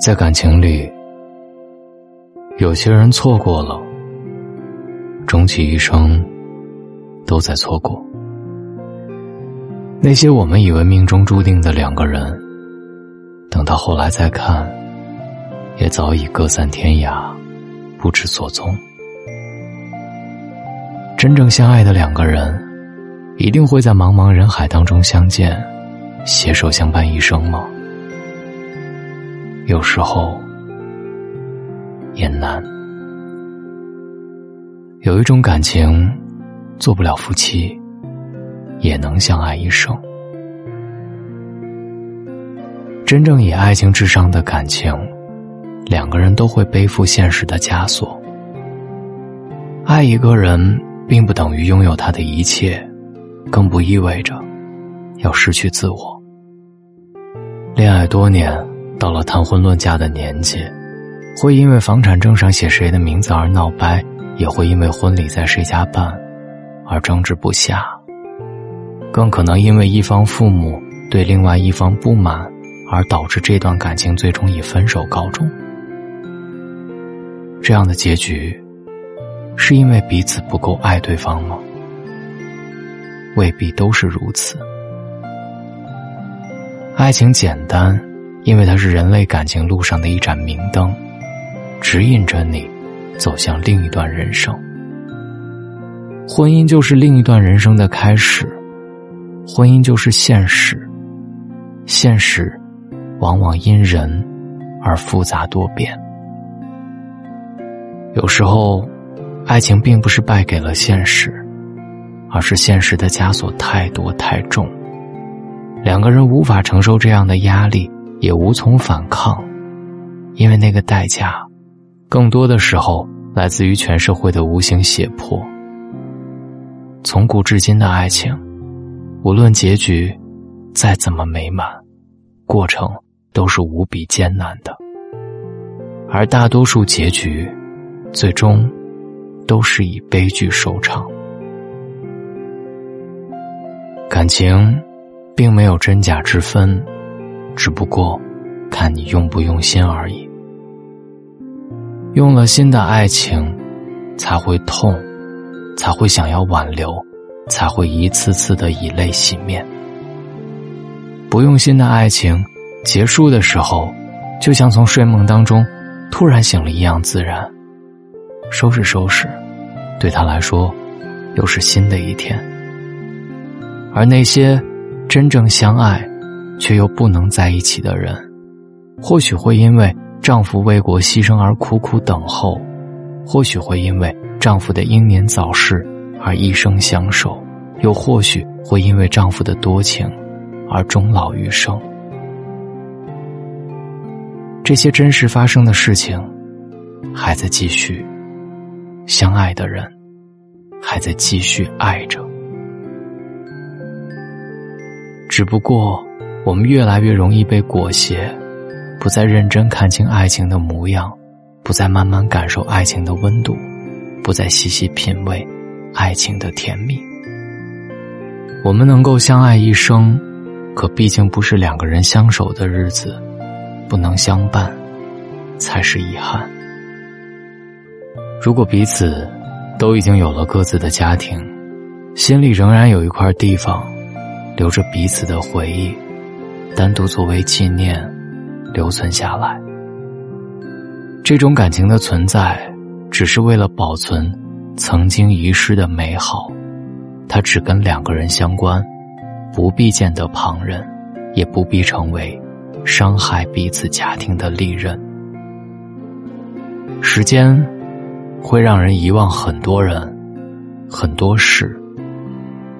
在感情里，有些人错过了，终其一生都在错过。那些我们以为命中注定的两个人，等到后来再看，也早已各散天涯，不知所踪。真正相爱的两个人，一定会在茫茫人海当中相见，携手相伴一生吗？有时候也难。有一种感情，做不了夫妻，也能相爱一生。真正以爱情至上的感情，两个人都会背负现实的枷锁。爱一个人，并不等于拥有他的一切，更不意味着要失去自我。恋爱多年。到了谈婚论嫁的年纪，会因为房产证上写谁的名字而闹掰，也会因为婚礼在谁家办而争执不下，更可能因为一方父母对另外一方不满而导致这段感情最终以分手告终。这样的结局，是因为彼此不够爱对方吗？未必都是如此。爱情简单。因为它是人类感情路上的一盏明灯，指引着你走向另一段人生。婚姻就是另一段人生的开始，婚姻就是现实，现实往往因人而复杂多变。有时候，爱情并不是败给了现实，而是现实的枷锁太多太重，两个人无法承受这样的压力。也无从反抗，因为那个代价，更多的时候来自于全社会的无形胁迫。从古至今的爱情，无论结局再怎么美满，过程都是无比艰难的，而大多数结局，最终都是以悲剧收场。感情，并没有真假之分。只不过，看你用不用心而已。用了心的爱情，才会痛，才会想要挽留，才会一次次的以泪洗面。不用心的爱情，结束的时候，就像从睡梦当中突然醒了一样自然。收拾收拾，对他来说，又是新的一天。而那些真正相爱。却又不能在一起的人，或许会因为丈夫为国牺牲而苦苦等候，或许会因为丈夫的英年早逝而一生相守，又或许会因为丈夫的多情而终老余生。这些真实发生的事情，还在继续，相爱的人还在继续爱着，只不过。我们越来越容易被裹挟，不再认真看清爱情的模样，不再慢慢感受爱情的温度，不再细细品味爱情的甜蜜。我们能够相爱一生，可毕竟不是两个人相守的日子，不能相伴，才是遗憾。如果彼此都已经有了各自的家庭，心里仍然有一块地方，留着彼此的回忆。单独作为纪念，留存下来。这种感情的存在，只是为了保存曾经遗失的美好。它只跟两个人相关，不必见得旁人，也不必成为伤害彼此家庭的利刃。时间会让人遗忘很多人、很多事，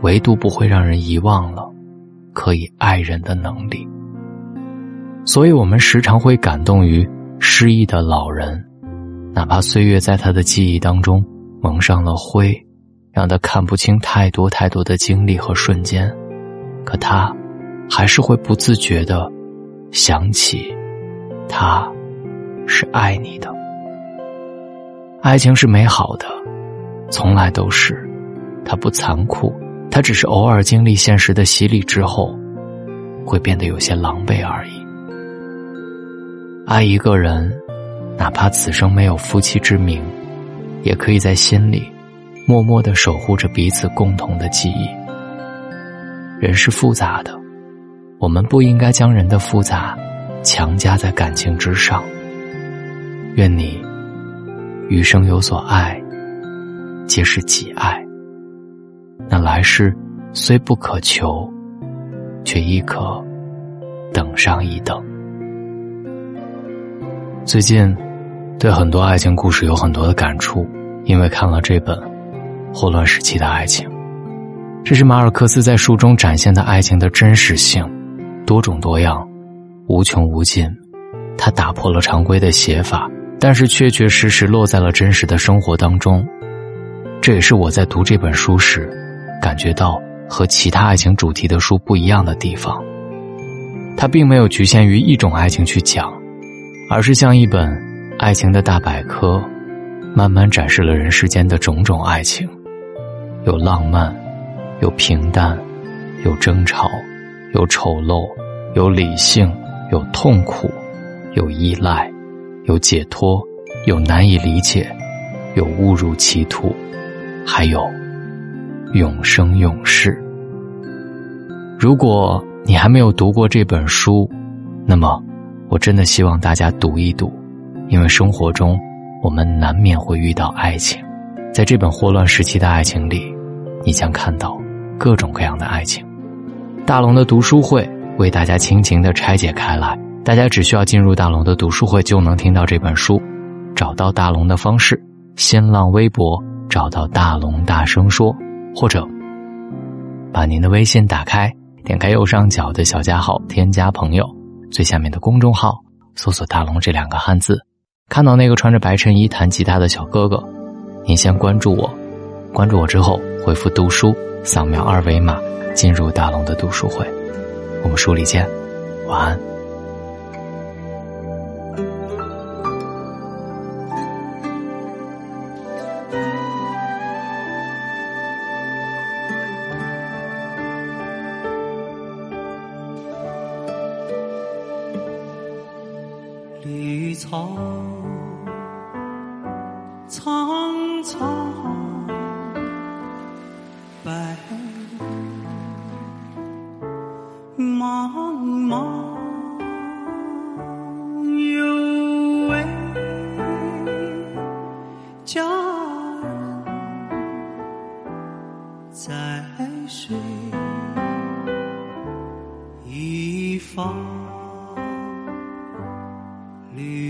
唯独不会让人遗忘了。可以爱人的能力，所以我们时常会感动于失意的老人，哪怕岁月在他的记忆当中蒙上了灰，让他看不清太多太多的经历和瞬间，可他还是会不自觉的想起，他是爱你的。爱情是美好的，从来都是，它不残酷。他只是偶尔经历现实的洗礼之后，会变得有些狼狈而已。爱一个人，哪怕此生没有夫妻之名，也可以在心里默默的守护着彼此共同的记忆。人是复杂的，我们不应该将人的复杂强加在感情之上。愿你余生有所爱，皆是己爱。那来世虽不可求，却亦可等上一等。最近，对很多爱情故事有很多的感触，因为看了这本《霍乱时期的爱情》，这是马尔克斯在书中展现的爱情的真实性，多种多样，无穷无尽。他打破了常规的写法，但是确确实实落在了真实的生活当中。这也是我在读这本书时，感觉到和其他爱情主题的书不一样的地方。它并没有局限于一种爱情去讲。而是像一本爱情的大百科，慢慢展示了人世间的种种爱情，有浪漫，有平淡，有争吵，有丑陋，有理性，有痛苦，有依赖，有解脱，有难以理解，有误入歧途，还有永生永世。如果你还没有读过这本书，那么。我真的希望大家读一读，因为生活中我们难免会遇到爱情，在这本霍乱时期的爱情里，你将看到各种各样的爱情。大龙的读书会为大家倾情的拆解开来，大家只需要进入大龙的读书会就能听到这本书。找到大龙的方式：新浪微博找到大龙大声说，或者把您的微信打开，点开右上角的小加号，添加朋友。最下面的公众号搜索“大龙”这两个汉字，看到那个穿着白衬衣弹吉他的小哥哥，您先关注我，关注我之后回复“读书”，扫描二维码进入大龙的读书会，我们书里见，晚安。苍苍，白茫茫，有位佳人在水一方。绿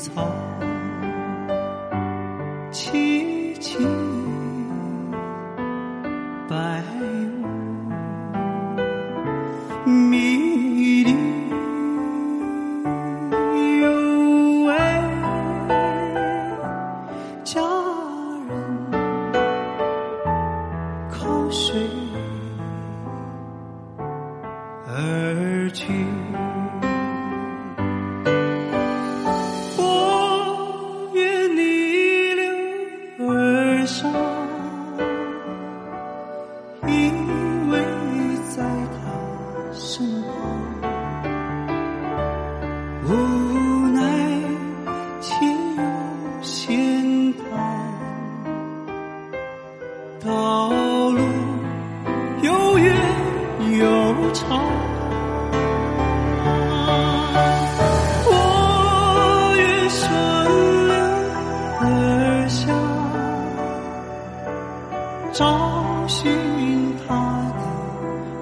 草无奈情有险道，道路又远又长。我愿顺流而下，找寻他的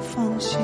方向。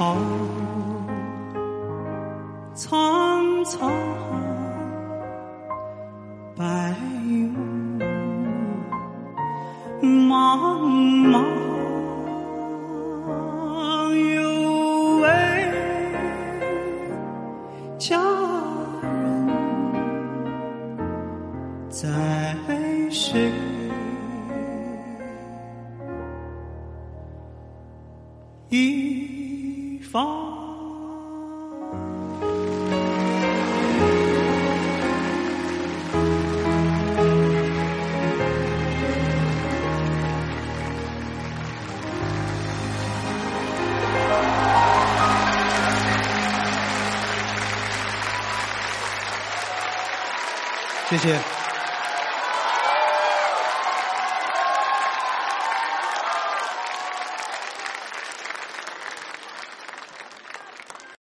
草，谢谢。